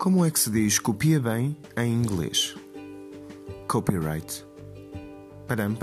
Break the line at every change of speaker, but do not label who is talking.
Como é que se diz copia bem em inglês? Copyright. Param.